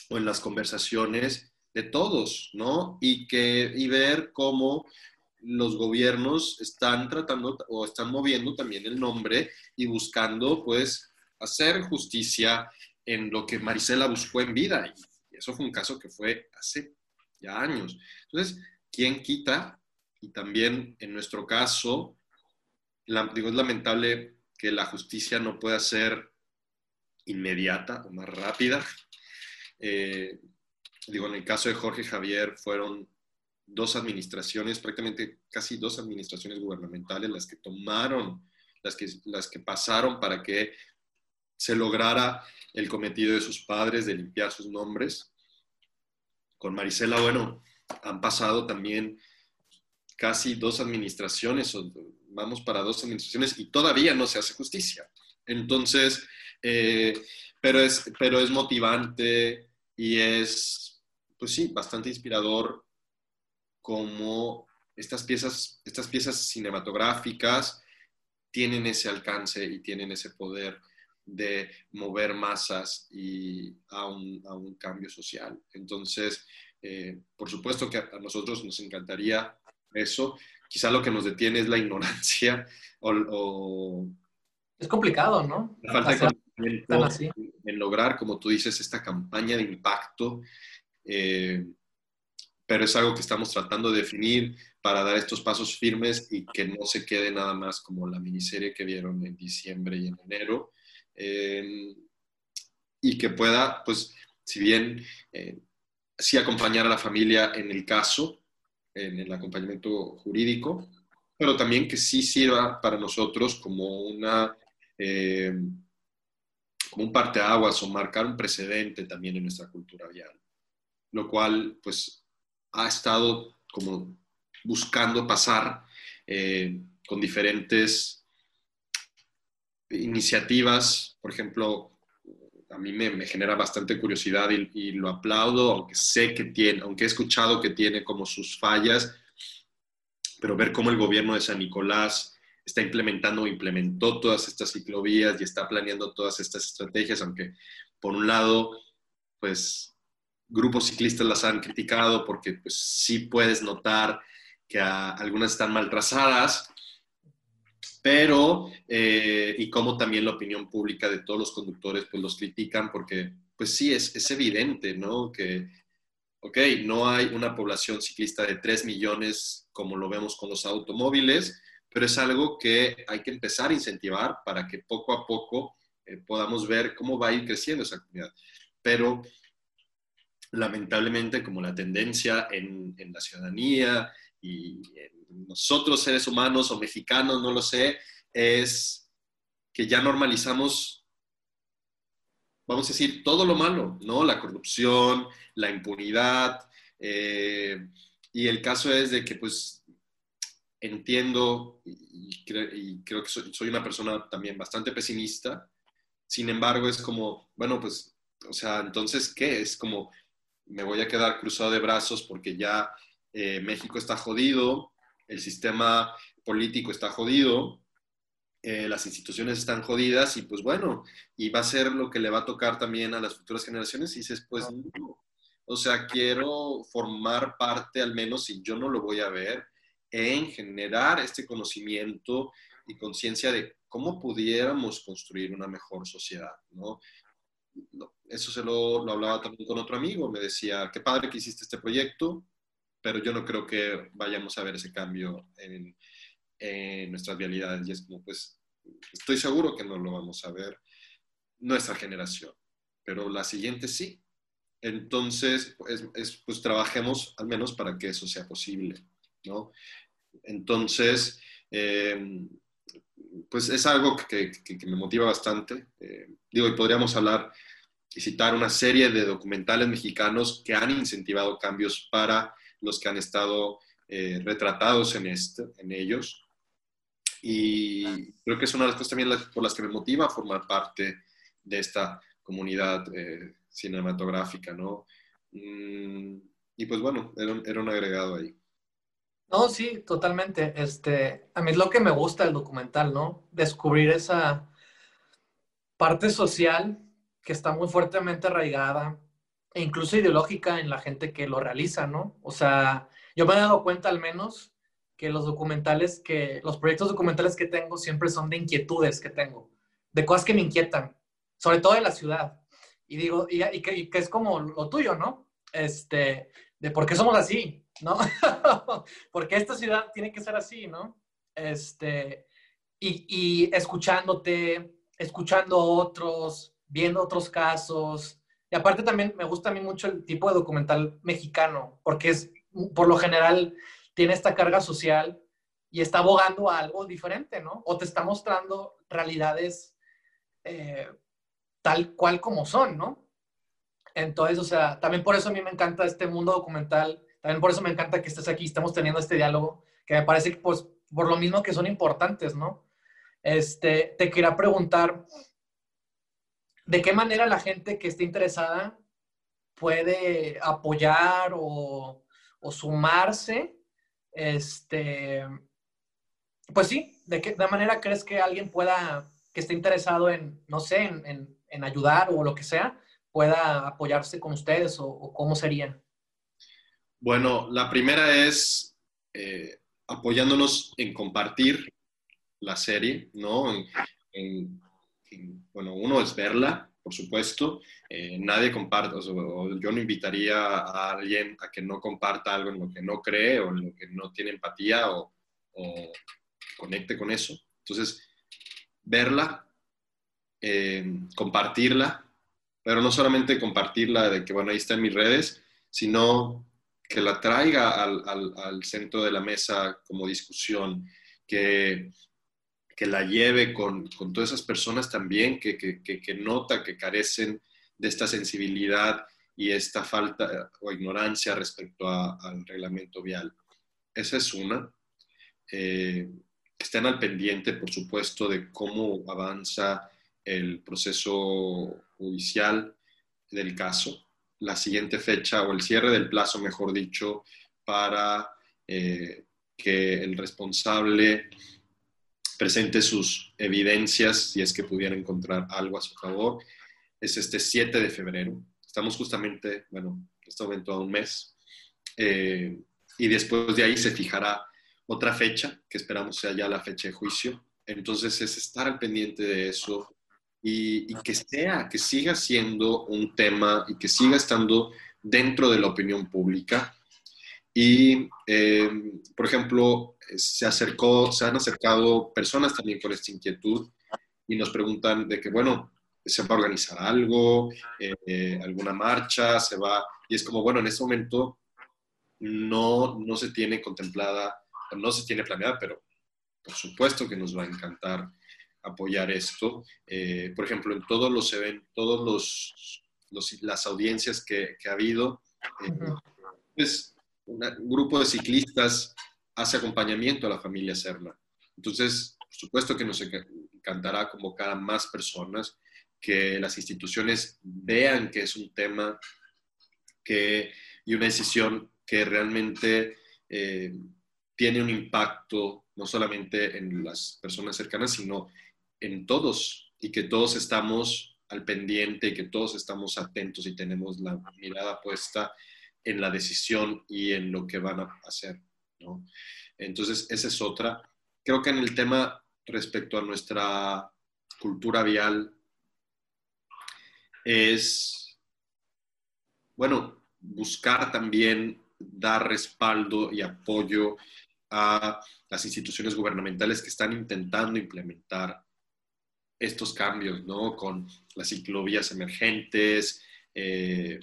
o en las conversaciones de todos, ¿no? Y, que, y ver cómo los gobiernos están tratando o están moviendo también el nombre y buscando, pues, hacer justicia en lo que Marisela buscó en vida. Y eso fue un caso que fue hace ya años. Entonces, ¿quién quita? Y también en nuestro caso, digo, es lamentable que la justicia no pueda ser inmediata o más rápida. Eh, digo, en el caso de Jorge Javier fueron dos administraciones, prácticamente casi dos administraciones gubernamentales las que tomaron, las que, las que pasaron para que se lograra el cometido de sus padres de limpiar sus nombres. Con Marisela, bueno, han pasado también casi dos administraciones, vamos para dos administraciones y todavía no se hace justicia. Entonces, eh, pero, es, pero es motivante y es, pues sí, bastante inspirador como estas piezas, estas piezas cinematográficas tienen ese alcance y tienen ese poder de mover masas y a un, a un cambio social. Entonces, eh, por supuesto que a nosotros nos encantaría eso. Quizá lo que nos detiene es la ignorancia o... es complicado, ¿no? La falta de conocimiento en lograr, como tú dices, esta campaña de impacto. Eh, pero es algo que estamos tratando de definir para dar estos pasos firmes y que no se quede nada más como la miniserie que vieron en diciembre y en enero. Eh, y que pueda, pues, si bien eh, sí acompañar a la familia en el caso, en el acompañamiento jurídico, pero también que sí sirva para nosotros como una eh, como un parteaguas o marcar un precedente también en nuestra cultura vial, lo cual pues ha estado como buscando pasar eh, con diferentes iniciativas, por ejemplo, a mí me, genera bastante curiosidad y, lo aplaudo, aunque sé que tiene, aunque he escuchado que tiene como sus fallas, pero ver cómo el gobierno de San Nicolás está implementando o implementó todas estas ciclovías y está planeando todas estas estrategias, aunque por un lado, pues grupos ciclistas las han criticado porque pues sí puedes notar que algunas están mal trazadas, pero, eh, y como también la opinión pública de todos los conductores pues los critican porque pues sí, es, es evidente, ¿no? Que, ok, no hay una población ciclista de 3 millones como lo vemos con los automóviles, pero es algo que hay que empezar a incentivar para que poco a poco eh, podamos ver cómo va a ir creciendo esa comunidad. Pero lamentablemente, como la tendencia en, en la ciudadanía y en nosotros seres humanos o mexicanos, no lo sé, es que ya normalizamos, vamos a decir, todo lo malo, ¿no? La corrupción, la impunidad. Eh, y el caso es de que, pues, entiendo y, creo que soy, una persona también bastante pesimista. Sin embargo, es como, bueno, pues, o sea, entonces, ¿qué? Es como, me voy a quedar cruzado de brazos porque ya eh, México está jodido, el sistema político está jodido, eh, las instituciones están jodidas y pues bueno, y va a ser lo que le va a tocar también a las futuras generaciones y dices, pues no. O sea, quiero formar parte, al menos si yo no lo voy a ver, en generar este conocimiento y conciencia de cómo pudiéramos construir una mejor sociedad, ¿no? Eso se lo, lo, hablaba también con otro amigo, me decía, qué padre que hiciste este proyecto, pero yo no creo que vayamos a ver ese cambio en, nuestras realidades. Y es como, pues, estoy seguro que no lo vamos a ver nuestra generación, pero la siguiente sí. Entonces, pues, pues trabajemos al menos para que eso sea posible, ¿no? Entonces, eh, pues es algo que, me motiva bastante. Eh, digo, y podríamos hablar y citar una serie de documentales mexicanos que han incentivado cambios para los que han estado eh, retratados en, este, en ellos. Y creo que es una de las cosas también por las que me motiva a formar parte de esta comunidad cinematográfica, ¿no? Mm, y pues bueno, era, era un agregado ahí. No, sí, totalmente. Este, a mí es lo que me gusta del documental, ¿no? Descubrir esa parte social que está muy fuertemente arraigada e incluso ideológica en la gente que lo realiza, ¿no? O sea, yo me he dado cuenta al menos que los documentales que, los proyectos documentales que tengo siempre son de inquietudes que tengo, de cosas que me inquietan, sobre todo de la ciudad. Y digo, y, que, es como lo tuyo, ¿no? Este, de por qué somos así, ¿no? Porque esta ciudad tiene que ser así, ¿no? Este, y, y escuchándote, escuchando otros, viendo otros casos. Y aparte también me gusta a mí mucho el tipo de documental mexicano, porque es, por lo general, tiene esta carga social y está abogando a algo diferente, ¿no? O te está mostrando realidades eh, tal cual como son, ¿no? Entonces, o sea, también por eso a mí me encanta este mundo documental también por eso me encanta que estés aquí, estamos teniendo este diálogo, que me parece que pues, por lo mismo que son importantes, ¿no? Este, te quería preguntar, ¿de qué manera la gente que esté interesada puede apoyar o, sumarse? Este, pues sí, ¿de qué manera crees que alguien pueda, que esté interesado en, no sé, en, ayudar o lo que sea, pueda apoyarse con ustedes o, cómo serían? Bueno, la primera es eh, apoyándonos en compartir la serie, ¿no? Bueno, uno es verla, por supuesto. Eh, nadie comparte, o yo no invitaría a alguien a que no comparta algo en lo que no cree o en lo que no tiene empatía o, conecte con eso. Entonces, verla, eh, compartirla, pero no solamente compartirla de que, bueno, ahí está en mis redes, sino que la traiga al, centro de la mesa como discusión, que, que la lleve con, todas esas personas también que, que, nota que carecen de esta sensibilidad y esta falta o ignorancia respecto al reglamento vial. Esa es una. Eh, estén al pendiente, por supuesto, de cómo avanza el proceso judicial del caso la siguiente fecha o el cierre del plazo, mejor dicho, para eh, que el responsable presente sus evidencias si es que pudiera encontrar algo a su favor. es este 7 de febrero. Estamos justamente, bueno, en este momento a un mes. Eh, y después de ahí se fijará otra fecha, que esperamos sea ya la fecha de juicio. Entonces es estar al pendiente de eso y, y que sea, que siga siendo un tema y que siga estando dentro de la opinión pública. Y, eh, por ejemplo, se, acercó, se han acercado personas también con esta inquietud y nos preguntan de que, bueno, se va a organizar algo, eh, alguna marcha, se va, y es como, bueno, en este momento no, no se tiene contemplada, no se tiene planeada, pero por supuesto que nos va a encantar apoyar esto. Eh, por ejemplo, en todos los eventos, todos los, las audiencias que, que ha habido, pues un grupo de ciclistas hace acompañamiento a la familia Serna. Entonces, por supuesto que nos encantará convocar a más personas, que las instituciones vean que es un tema que, y una decisión que realmente eh, tiene un impacto no solamente en las personas cercanas, sino en todos y que todos estamos al pendiente que todos estamos atentos y tenemos la mirada puesta en la decisión y en lo que van a hacer. ¿no? Entonces, esa es otra. Creo que en el tema respecto a nuestra cultura vial es, bueno, buscar también dar respaldo y apoyo a las instituciones gubernamentales que están intentando implementar estos cambios, ¿no? Con las ciclovías emergentes, eh,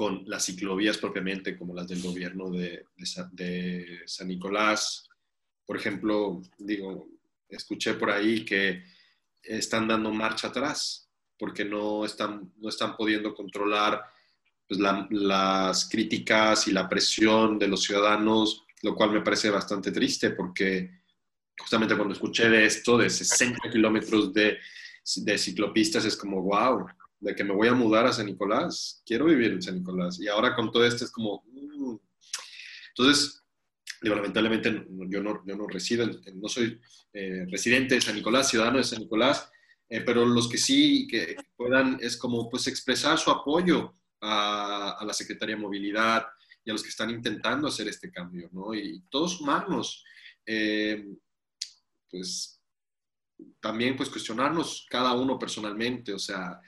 con las ciclovías propiamente como las del gobierno de, de, San Nicolás. Por ejemplo, digo, escuché por ahí que están dando marcha atrás porque no están, no están pudiendo controlar pues, las críticas y la presión de los ciudadanos, lo cual me parece bastante triste porque justamente cuando escuché de esto, de 60 kilómetros de, de ciclopistas, es como, wow, de que me voy a mudar a San Nicolás, quiero vivir en San Nicolás. Y ahora con todo esto es como... Mm. Entonces, digo, lamentablemente yo no, yo no resido, no soy eh, residente de San Nicolás, ciudadano de San Nicolás, eh, pero los que sí que puedan es como pues expresar su apoyo a, a, la Secretaría de Movilidad y a los que están intentando hacer este cambio, ¿no? Y, todos sumarnos, eh, pues también pues cuestionarnos cada uno personalmente, o sea,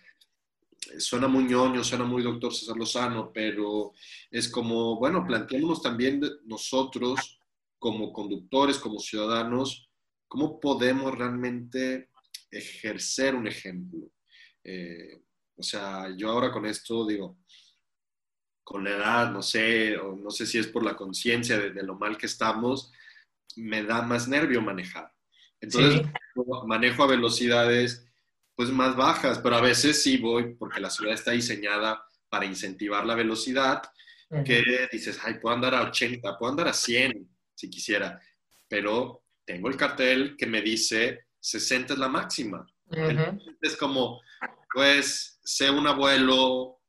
suena muy ñoño, suena muy doctor César Lozano, pero es como, bueno, planteémonos también nosotros como conductores, como ciudadanos, cómo podemos realmente ejercer un ejemplo. Eh, o sea, yo ahora con esto digo, con la edad, no sé, o no sé si es por la conciencia de, de, lo mal que estamos, me da más nervio manejar. Entonces, sí. manejo a velocidades pues más bajas, pero a veces sí voy porque la ciudad está diseñada para incentivar la velocidad, uh -huh. que dices, ay, puedo andar a 80, puedo andar a 100 si quisiera, pero tengo el cartel que me dice 60 es la máxima. Uh -huh. Es como, pues, sé un abuelo,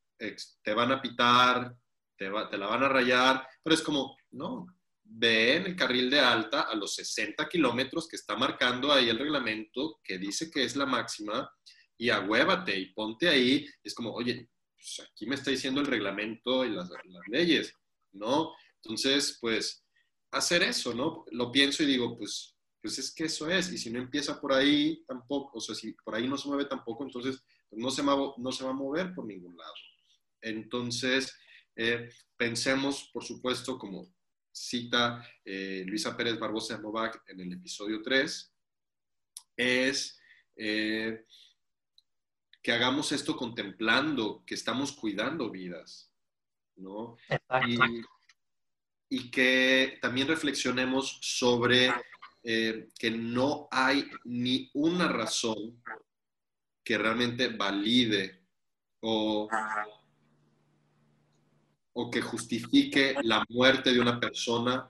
te van a pitar, te, va, te la van a rayar, pero es como, no, ve en el carril de alta a los 60 kilómetros que está marcando ahí el reglamento que dice que es la máxima y ahuévate y ponte ahí. Es como, oye, pues aquí me está diciendo el reglamento y las, las, leyes, ¿no? Entonces, pues, hacer eso, ¿no? Lo pienso y digo, pues, pues es que eso es. Y si no empieza por ahí tampoco, o sea, si por ahí no se mueve tampoco, entonces pues no, se va, no se va a mover por ningún lado. Entonces, eh, pensemos, por supuesto, como cita eh, Luisa Pérez Barbosa Novak en el episodio 3, es eh, que hagamos esto contemplando que estamos cuidando vidas, ¿no? Y, y, que también reflexionemos sobre eh, que no hay ni una razón que realmente valide o o que justifique la muerte de una persona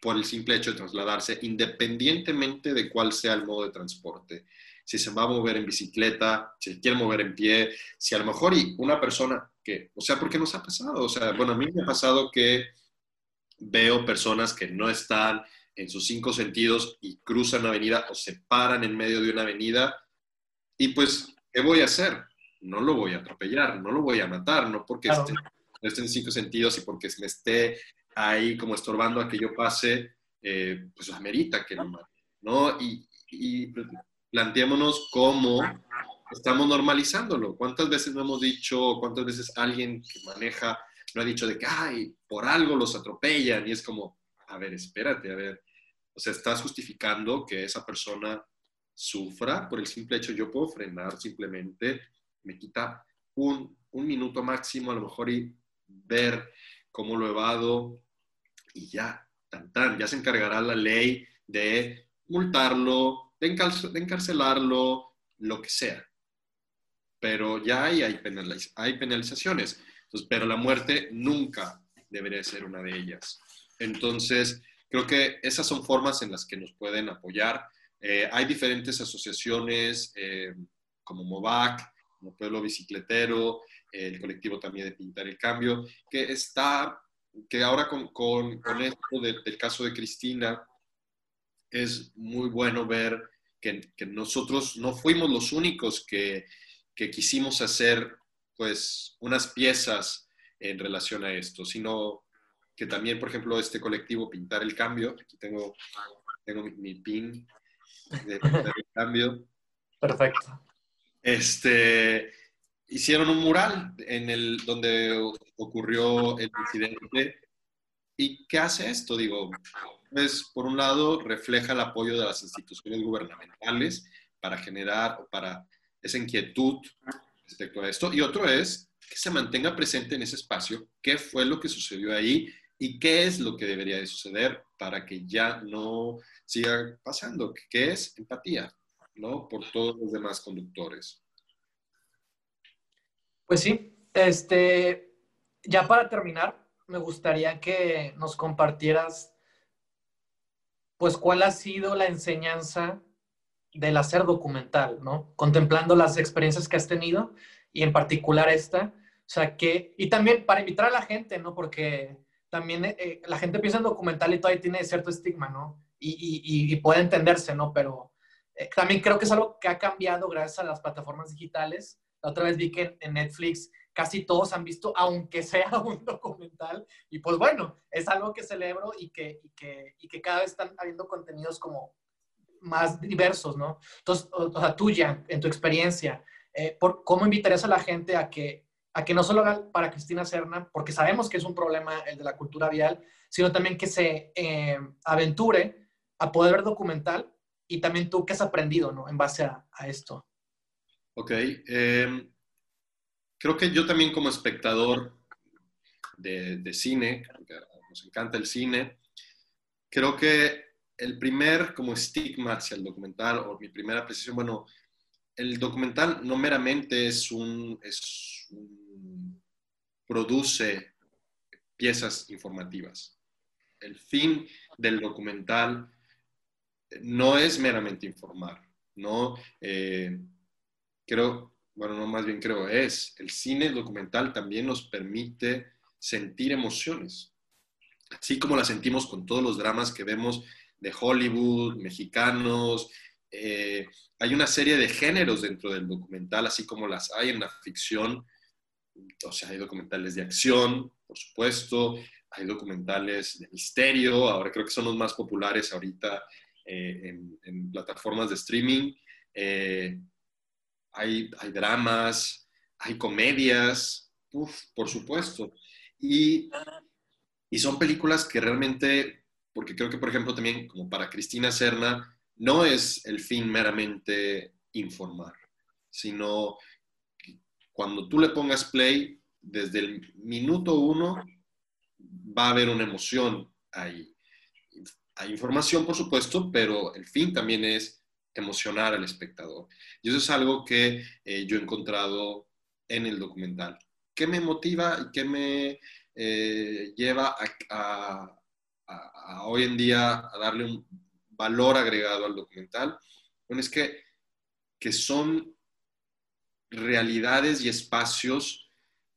por el simple hecho de trasladarse, independientemente de cuál sea el modo de transporte. Si se va a mover en bicicleta, si quiere mover en pie, si a lo mejor y una persona que, o sea, porque nos ha pasado, o sea, bueno, a mí me ha pasado que veo personas que no están en sus cinco sentidos y cruzan la avenida o se paran en medio de una avenida y pues ¿qué voy a hacer? No lo voy a atropellar, no lo voy a matar, no porque Claro. esté, no esté en cinco sentidos y porque me esté ahí como estorbando a que yo pase, eh, pues amerita que mate, ¿no? Y, y planteémonos cómo estamos normalizándolo. ¿Cuántas veces no hemos dicho, cuántas veces alguien que maneja no ha dicho de que, ay, por algo los atropellan? Y es como, a ver, espérate, a ver. O sea, estás justificando que esa persona sufra por el simple hecho, yo puedo frenar simplemente, me quita un, un minuto máximo a lo mejor y ver cómo lo evado y ya, tan tan, ya se encargará la ley de multarlo, de, encarcelarlo, lo que sea. Pero ya hay, hay penalizaciones, Entonces, pero la muerte nunca debería ser una de ellas. Entonces, creo que esas son formas en las que nos pueden apoyar. Eh, hay diferentes asociaciones eh, como MOVAC, como Pueblo Bicicletero, el colectivo también de Pintar el Cambio, que está, que ahora con, con, con esto de- del caso de Cristina, es muy bueno ver que, que nosotros no fuimos los únicos que, que quisimos hacer pues unas piezas en relación a esto, sino que también, por ejemplo, este colectivo Pintar el Cambio, aquí tengo, tengo mi, mi pin de Pintar el Cambio, Perfecto. este, hicieron un mural en el donde ocurrió el incidente. ¿Y qué hace esto? Digo, pues por un lado refleja el apoyo de las instituciones gubernamentales para generar para esa inquietud respecto a esto. Y otro es que se mantenga presente en ese espacio qué fue lo que sucedió ahí y qué es lo que debería de suceder para que ya no siga pasando, que es empatía, ¿no? Por todos los demás conductores. Pues sí, este, ya para terminar, me gustaría que nos compartieras, pues, cuál ha sido la enseñanza del hacer documental, ¿no? Contemplando las experiencias que has tenido y en particular esta, o sea, que, y también para invitar a la gente, ¿no? Porque también eh, la gente piensa en documental y todavía tiene cierto estigma, ¿no? Y, y, y puede entenderse, ¿no? Pero eh, también creo que es algo que ha cambiado gracias a las plataformas digitales. La otra vez vi que en Netflix casi todos han visto, aunque sea un documental. Y pues bueno, es algo que celebro y que, y que, y que cada vez están habiendo contenidos como más diversos, ¿no? Entonces, o, o sea, tuya, en tu experiencia, eh, por, ¿cómo invitarías a la gente a que, a que no solo haga para Cristina Serna, porque sabemos que es un problema el de la cultura vial, sino también que se eh, aventure a poder ver documental y también tú qué has aprendido, ¿no? En base a, a esto. Ok. Eh, creo que yo también como espectador de, de, cine, nos encanta el cine, creo que el primer como estigma hacia el documental, o mi primera apreciación, bueno, el documental no meramente es un, es produce piezas informativas. El fin del documental no es meramente informar, ¿no? Eh, creo, bueno, no más bien creo, es, el cine documental también nos permite sentir emociones, así como las sentimos con todos los dramas que vemos de Hollywood, mexicanos, eh, hay una serie de géneros dentro del documental, así como las hay en la ficción, o sea, hay documentales de acción, por supuesto, hay documentales de misterio, ahora creo que son los más populares ahorita eh, en, en, plataformas de streaming. Eh, hay, hay, dramas, hay comedias, uf, por supuesto. Y, y, son películas que realmente, porque creo que, por ejemplo, también como para Cristina Serna, no es el fin meramente informar, sino cuando tú le pongas play, desde el minuto uno va a haber una emoción ahí. Hay información, por supuesto, pero el fin también es emocionar al espectador. Y eso es algo que eh, yo he encontrado en el documental. ¿Qué me motiva y qué me eh, lleva a, hoy en día a darle un valor agregado al documental? Bueno, es que, que son realidades y espacios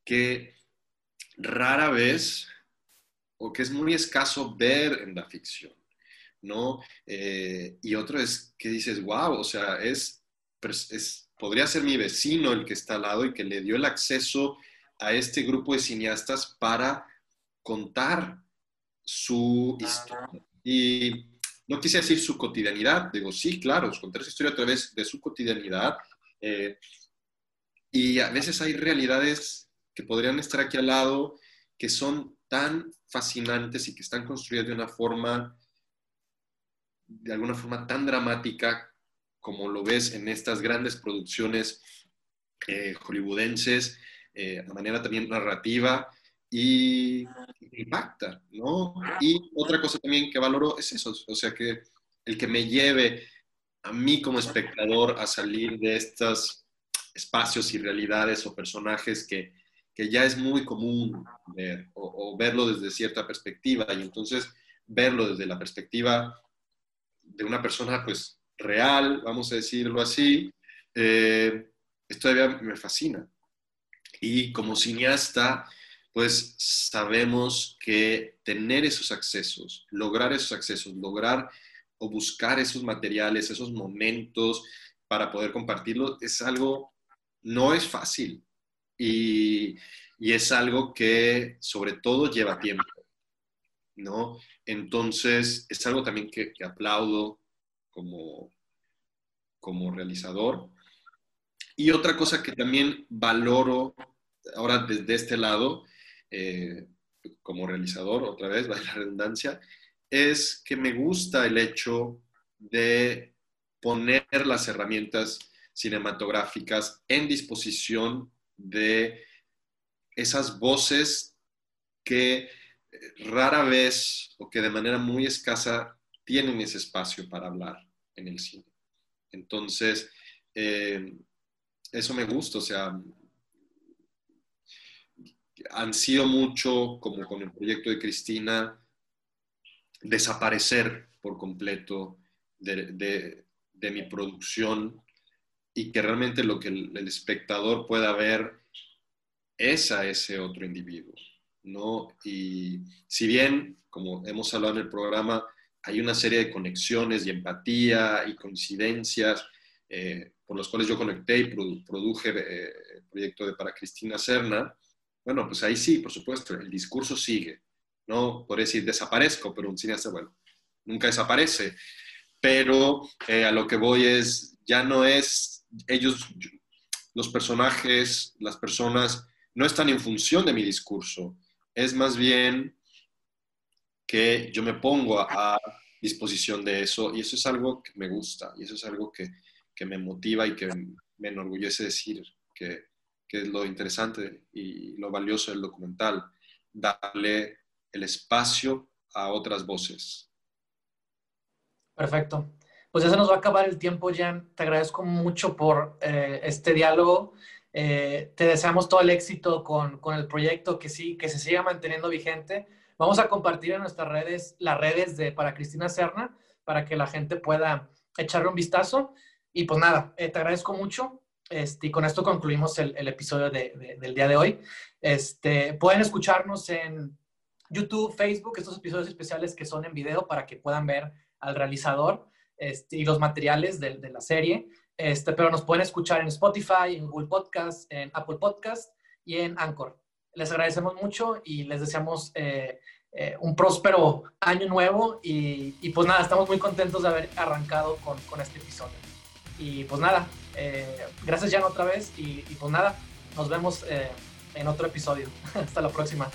que rara vez o que es muy escaso ver en la ficción, ¿no? Eh, y otro es que dices, wow, o sea, es, es podría ser mi vecino el que está al lado y que le dio el acceso a este grupo de cineastas para contar su historia. Y no quise decir su cotidianidad, digo, sí, claro, contar su historia a través de su cotidianidad. Eh, y a veces hay realidades que podrían estar aquí al lado que son tan fascinantes y que están construidas de una forma, de alguna forma tan dramática como lo ves en estas grandes producciones eh, hollywoodenses, eh, de manera también narrativa y impacta, ¿no? Y otra cosa también que valoro es eso, o sea, que el que me lleve a mí como espectador a salir de estos espacios y realidades o personajes que, que ya es muy común ver o, o, verlo desde cierta perspectiva y entonces verlo desde la perspectiva de una persona pues real, vamos a decirlo así, eh, esto todavía me fascina. Y como cineasta, pues sabemos que tener esos accesos, lograr esos accesos, lograr o buscar esos materiales, esos momentos para poder compartirlo, es algo, no es fácil. Y, y es algo que sobre todo lleva tiempo, ¿no? Entonces, es algo también que, aplaudo como, como realizador. Y otra cosa que también valoro ahora desde este lado, eh, como realizador, otra vez, la redundancia, es que me gusta el hecho de poner las herramientas cinematográficas en disposición de esas voces que rara vez o que de manera muy escasa tienen ese espacio para hablar en el cine. Entonces, eh, eso me gusta, o sea, han sido mucho, como con el proyecto de Cristina, desaparecer por completo de, mi producción y que realmente lo que el, el, espectador pueda ver es a ese otro individuo, ¿no? Y si bien, como hemos hablado en el programa, hay una serie de conexiones y empatía y coincidencias eh, por los cuales yo conecté y produje eh, el proyecto de Para Cristina Serna, bueno, pues ahí sí, por supuesto, el discurso sigue. No por decir desaparezco, pero un cineasta, bueno, nunca desaparece. Pero eh, a lo que voy es, ya no es, ellos, los personajes, las personas, no están en función de mi discurso. Es más bien que yo me pongo a, disposición de eso y eso es algo que me gusta y eso es algo que, que me motiva y que me enorgullece decir que, que, es lo interesante y lo valioso del documental, darle el espacio a otras voces. Perfecto. Pues ya se nos va a acabar el tiempo, Jan. Te agradezco mucho por eh, este diálogo. Eh, te deseamos todo el éxito con, con, el proyecto, que sí, que se siga manteniendo vigente Vamos a compartir en nuestras redes las redes de para Cristina Serna para que la gente pueda echarle un vistazo. Y pues nada, eh, te agradezco mucho. Este, y con esto concluimos el, el episodio de, del día de hoy. Este, pueden escucharnos en YouTube, Facebook, estos episodios especiales que son en video para que puedan ver al realizador este, y los materiales de, de, la serie. Este, pero nos pueden escuchar en Spotify, en Google Podcast, en Apple Podcast y en Anchor les agradecemos mucho y les deseamos eh, eh, un próspero año nuevo y, y, pues nada, estamos muy contentos de haber arrancado con, este episodio. Y pues nada, eh, gracias Jan otra vez y, y, pues nada, nos vemos en otro episodio. Hasta la próxima.